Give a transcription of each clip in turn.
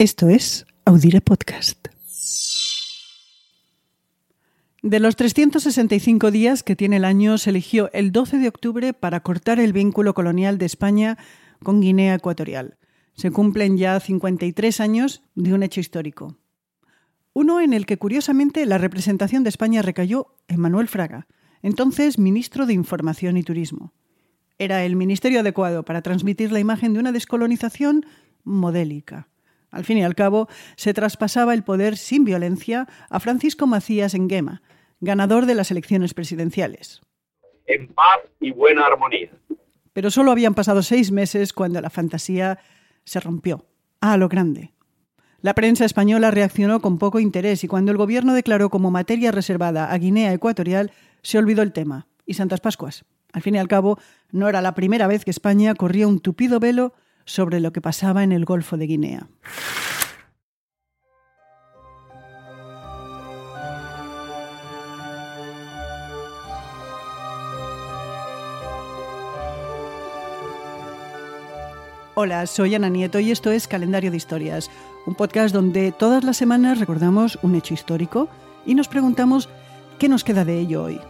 Esto es Audire Podcast. De los 365 días que tiene el año, se eligió el 12 de octubre para cortar el vínculo colonial de España con Guinea Ecuatorial. Se cumplen ya 53 años de un hecho histórico. Uno en el que, curiosamente, la representación de España recayó en Manuel Fraga, entonces ministro de Información y Turismo. Era el ministerio adecuado para transmitir la imagen de una descolonización modélica. Al fin y al cabo, se traspasaba el poder sin violencia a Francisco Macías Enguema, ganador de las elecciones presidenciales. En paz y buena armonía. Pero solo habían pasado seis meses cuando la fantasía se rompió. A lo grande. La prensa española reaccionó con poco interés y cuando el gobierno declaró como materia reservada a Guinea Ecuatorial, se olvidó el tema. Y Santas Pascuas. Al fin y al cabo, no era la primera vez que España corría un tupido velo sobre lo que pasaba en el Golfo de Guinea. Hola, soy Ana Nieto y esto es Calendario de Historias, un podcast donde todas las semanas recordamos un hecho histórico y nos preguntamos qué nos queda de ello hoy.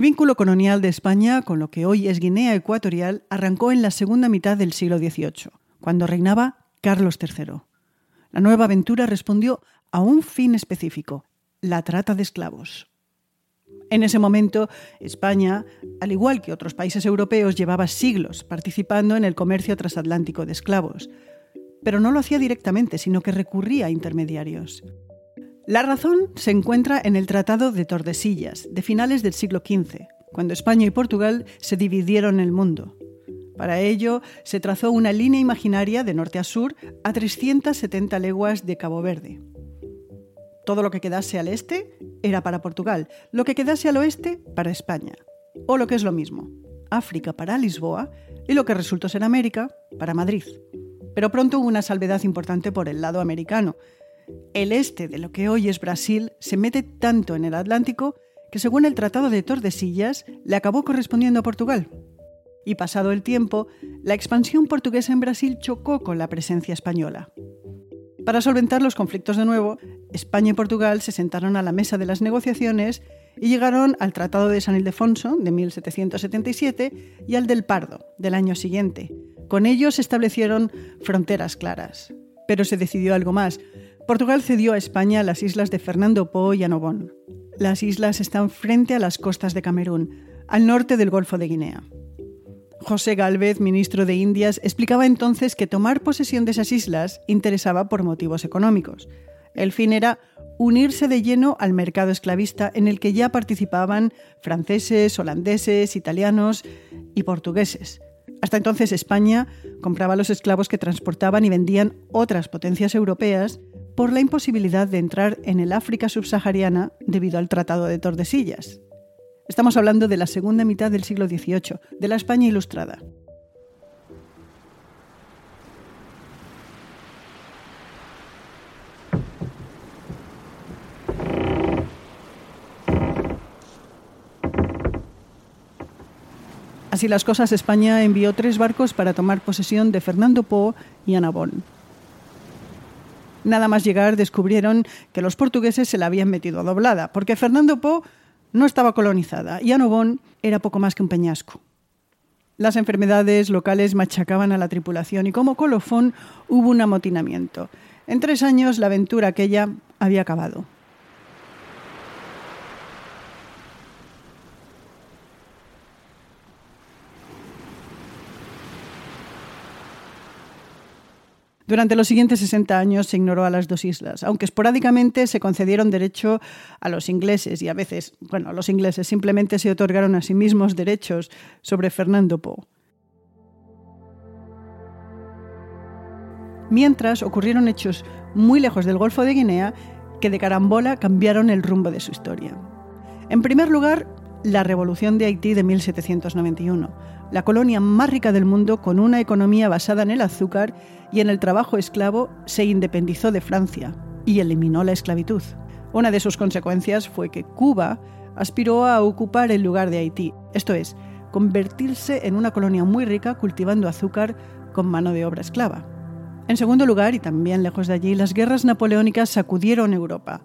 El vínculo colonial de España con lo que hoy es Guinea Ecuatorial arrancó en la segunda mitad del siglo XVIII, cuando reinaba Carlos III. La nueva aventura respondió a un fin específico, la trata de esclavos. En ese momento, España, al igual que otros países europeos, llevaba siglos participando en el comercio transatlántico de esclavos, pero no lo hacía directamente, sino que recurría a intermediarios. La razón se encuentra en el Tratado de Tordesillas, de finales del siglo XV, cuando España y Portugal se dividieron el mundo. Para ello, se trazó una línea imaginaria de norte a sur a 370 leguas de Cabo Verde. Todo lo que quedase al este era para Portugal, lo que quedase al oeste para España, o lo que es lo mismo, África para Lisboa y lo que resultó ser América para Madrid. Pero pronto hubo una salvedad importante por el lado americano, el este de lo que hoy es Brasil se mete tanto en el Atlántico que según el Tratado de Tordesillas le acabó correspondiendo a Portugal. Y pasado el tiempo, la expansión portuguesa en Brasil chocó con la presencia española. Para solventar los conflictos de nuevo, España y Portugal se sentaron a la mesa de las negociaciones y llegaron al Tratado de San Ildefonso de 1777 y al del Pardo del año siguiente. Con ellos se establecieron fronteras claras. Pero se decidió algo más. Portugal cedió a España las islas de Fernando Po y Anobón. Las islas están frente a las costas de Camerún, al norte del Golfo de Guinea. José Gálvez, ministro de Indias, explicaba entonces que tomar posesión de esas islas interesaba por motivos económicos. El fin era unirse de lleno al mercado esclavista en el que ya participaban franceses, holandeses, italianos y portugueses. Hasta entonces España compraba los esclavos que transportaban y vendían otras potencias europeas por la imposibilidad de entrar en el África subsahariana debido al Tratado de Tordesillas. Estamos hablando de la segunda mitad del siglo XVIII, de la España ilustrada. Así las cosas, España envió tres barcos para tomar posesión de Fernando Po y Anabón. Nada más llegar descubrieron que los portugueses se la habían metido doblada, porque Fernando Po no estaba colonizada y Anobón era poco más que un peñasco. Las enfermedades locales machacaban a la tripulación y como colofón hubo un amotinamiento. En tres años la aventura aquella había acabado. Durante los siguientes 60 años se ignoró a las dos islas, aunque esporádicamente se concedieron derecho a los ingleses y a veces, bueno, los ingleses simplemente se otorgaron a sí mismos derechos sobre Fernando Po. Mientras ocurrieron hechos muy lejos del Golfo de Guinea que de carambola cambiaron el rumbo de su historia. En primer lugar, la Revolución de Haití de 1791 la colonia más rica del mundo con una economía basada en el azúcar y en el trabajo esclavo, se independizó de Francia y eliminó la esclavitud. Una de sus consecuencias fue que Cuba aspiró a ocupar el lugar de Haití, esto es, convertirse en una colonia muy rica cultivando azúcar con mano de obra esclava. En segundo lugar, y también lejos de allí, las guerras napoleónicas sacudieron Europa.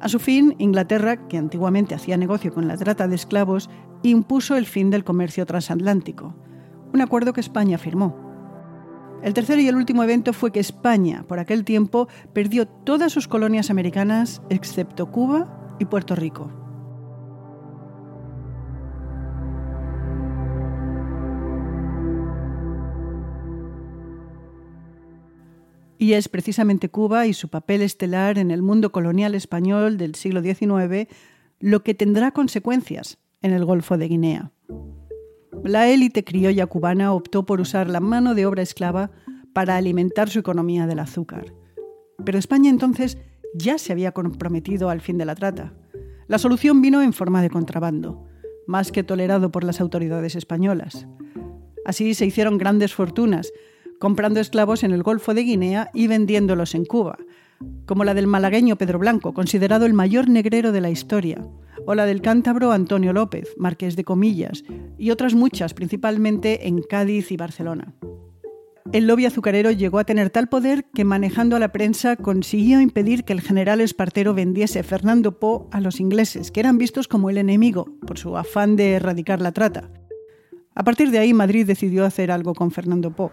A su fin, Inglaterra, que antiguamente hacía negocio con la trata de esclavos, impuso el fin del comercio transatlántico, un acuerdo que España firmó. El tercer y el último evento fue que España, por aquel tiempo, perdió todas sus colonias americanas excepto Cuba y Puerto Rico. Y es precisamente Cuba y su papel estelar en el mundo colonial español del siglo XIX lo que tendrá consecuencias en el Golfo de Guinea. La élite criolla cubana optó por usar la mano de obra esclava para alimentar su economía del azúcar. Pero España entonces ya se había comprometido al fin de la trata. La solución vino en forma de contrabando, más que tolerado por las autoridades españolas. Así se hicieron grandes fortunas, comprando esclavos en el Golfo de Guinea y vendiéndolos en Cuba, como la del malagueño Pedro Blanco, considerado el mayor negrero de la historia, o la del cántabro Antonio López, marqués de Comillas, y otras muchas, principalmente en Cádiz y Barcelona. El lobby azucarero llegó a tener tal poder que manejando a la prensa consiguió impedir que el general Espartero vendiese Fernando Po a los ingleses, que eran vistos como el enemigo por su afán de erradicar la trata. A partir de ahí Madrid decidió hacer algo con Fernando Po.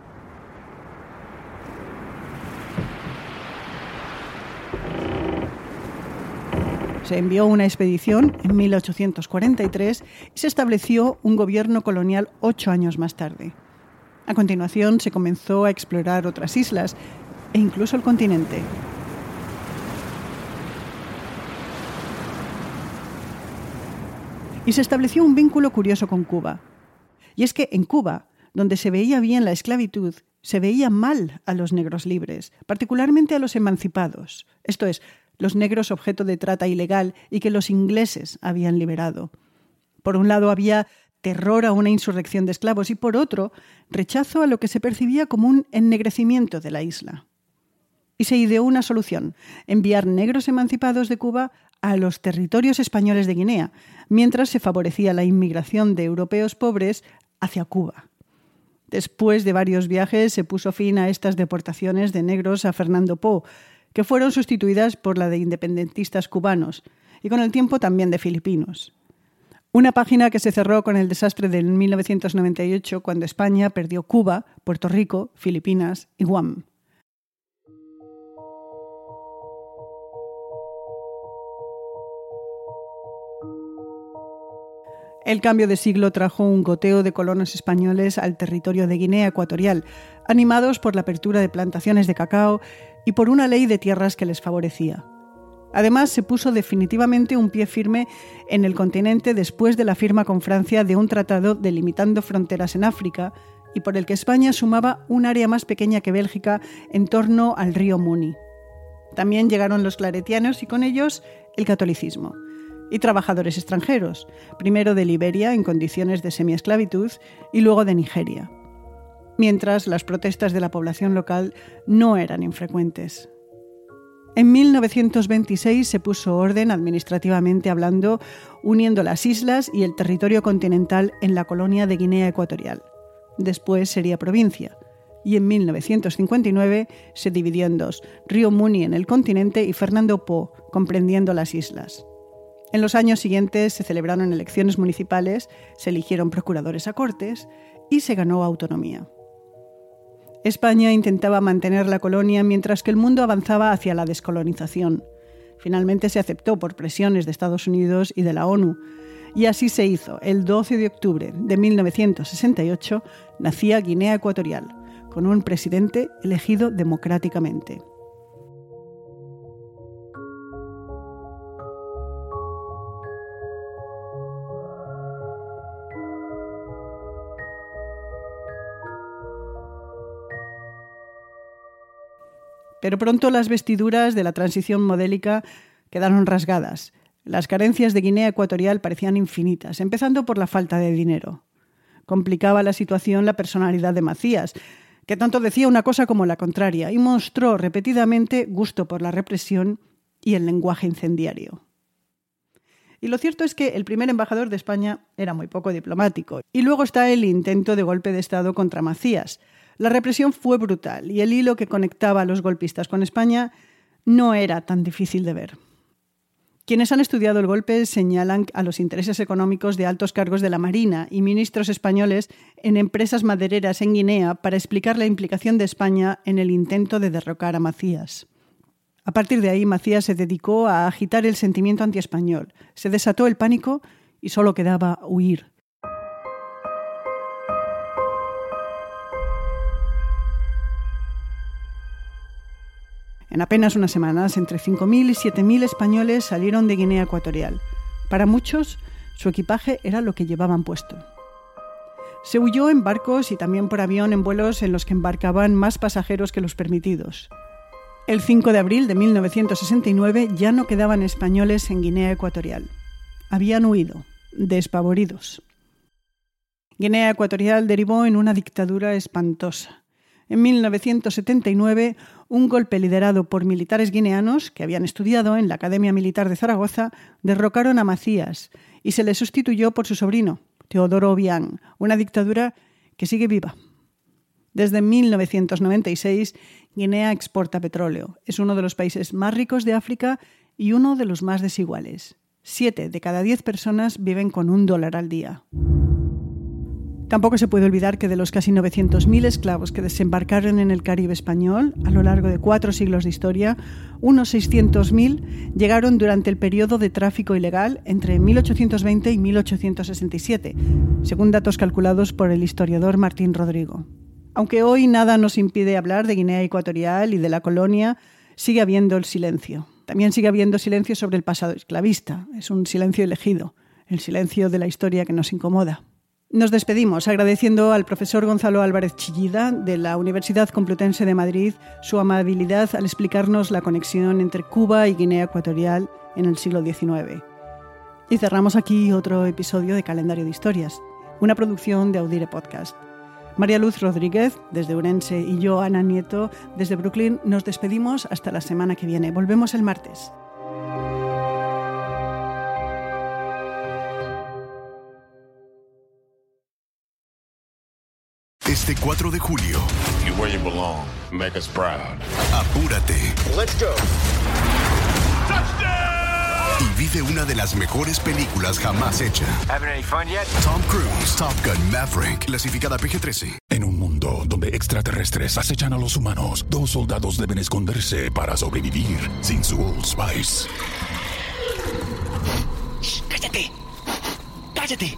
Se envió una expedición en 1843 y se estableció un gobierno colonial ocho años más tarde. A continuación se comenzó a explorar otras islas e incluso el continente. Y se estableció un vínculo curioso con Cuba. Y es que en Cuba, donde se veía bien la esclavitud, se veía mal a los negros libres, particularmente a los emancipados, esto es, los negros objeto de trata ilegal y que los ingleses habían liberado. Por un lado había terror a una insurrección de esclavos y por otro rechazo a lo que se percibía como un ennegrecimiento de la isla. Y se ideó una solución, enviar negros emancipados de Cuba a los territorios españoles de Guinea, mientras se favorecía la inmigración de europeos pobres hacia Cuba. Después de varios viajes se puso fin a estas deportaciones de negros a Fernando Po, que fueron sustituidas por la de independentistas cubanos y con el tiempo también de filipinos. Una página que se cerró con el desastre del 1998 cuando España perdió Cuba, Puerto Rico, Filipinas y Guam. El cambio de siglo trajo un goteo de colonos españoles al territorio de Guinea Ecuatorial, animados por la apertura de plantaciones de cacao y por una ley de tierras que les favorecía. Además, se puso definitivamente un pie firme en el continente después de la firma con Francia de un tratado delimitando fronteras en África y por el que España sumaba un área más pequeña que Bélgica en torno al río Muni. También llegaron los claretianos y con ellos el catolicismo y trabajadores extranjeros, primero de Liberia en condiciones de semiesclavitud y luego de Nigeria, mientras las protestas de la población local no eran infrecuentes. En 1926 se puso orden administrativamente hablando, uniendo las islas y el territorio continental en la colonia de Guinea Ecuatorial. Después sería provincia. Y en 1959 se dividió en dos, Río Muni en el continente y Fernando Po, comprendiendo las islas. En los años siguientes se celebraron elecciones municipales, se eligieron procuradores a cortes y se ganó autonomía. España intentaba mantener la colonia mientras que el mundo avanzaba hacia la descolonización. Finalmente se aceptó por presiones de Estados Unidos y de la ONU, y así se hizo. El 12 de octubre de 1968 nacía Guinea Ecuatorial, con un presidente elegido democráticamente. Pero pronto las vestiduras de la transición modélica quedaron rasgadas. Las carencias de Guinea Ecuatorial parecían infinitas, empezando por la falta de dinero. Complicaba la situación la personalidad de Macías, que tanto decía una cosa como la contraria, y mostró repetidamente gusto por la represión y el lenguaje incendiario. Y lo cierto es que el primer embajador de España era muy poco diplomático. Y luego está el intento de golpe de Estado contra Macías. La represión fue brutal y el hilo que conectaba a los golpistas con España no era tan difícil de ver. Quienes han estudiado el golpe señalan a los intereses económicos de altos cargos de la Marina y ministros españoles en empresas madereras en Guinea para explicar la implicación de España en el intento de derrocar a Macías. A partir de ahí, Macías se dedicó a agitar el sentimiento antiespañol. Se desató el pánico y solo quedaba huir. En apenas unas semanas, entre 5.000 y 7.000 españoles salieron de Guinea Ecuatorial. Para muchos, su equipaje era lo que llevaban puesto. Se huyó en barcos y también por avión en vuelos en los que embarcaban más pasajeros que los permitidos. El 5 de abril de 1969 ya no quedaban españoles en Guinea Ecuatorial. Habían huido, despavoridos. Guinea Ecuatorial derivó en una dictadura espantosa. En 1979, un golpe liderado por militares guineanos que habían estudiado en la Academia Militar de Zaragoza derrocaron a Macías y se le sustituyó por su sobrino, Teodoro Obiang, una dictadura que sigue viva. Desde 1996, Guinea exporta petróleo. Es uno de los países más ricos de África y uno de los más desiguales. Siete de cada diez personas viven con un dólar al día. Tampoco se puede olvidar que de los casi 900.000 esclavos que desembarcaron en el Caribe español a lo largo de cuatro siglos de historia, unos 600.000 llegaron durante el periodo de tráfico ilegal entre 1820 y 1867, según datos calculados por el historiador Martín Rodrigo. Aunque hoy nada nos impide hablar de Guinea Ecuatorial y de la colonia, sigue habiendo el silencio. También sigue habiendo silencio sobre el pasado esclavista. Es un silencio elegido, el silencio de la historia que nos incomoda. Nos despedimos agradeciendo al profesor Gonzalo Álvarez Chillida de la Universidad Complutense de Madrid su amabilidad al explicarnos la conexión entre Cuba y Guinea Ecuatorial en el siglo XIX. Y cerramos aquí otro episodio de Calendario de Historias, una producción de Audire Podcast. María Luz Rodríguez, desde Urense, y yo, Ana Nieto, desde Brooklyn, nos despedimos hasta la semana que viene. Volvemos el martes. Este 4 de julio. You where you belong. Make us proud. Apúrate. Let's go. Y vive una de las mejores películas jamás hecha. Having any fun yet? Tom Cruise, Top Gun Maverick, clasificada PG-13. En un mundo donde extraterrestres acechan a los humanos, dos soldados deben esconderse para sobrevivir sin su Old Spice. ¡Cállate! ¡Cállate!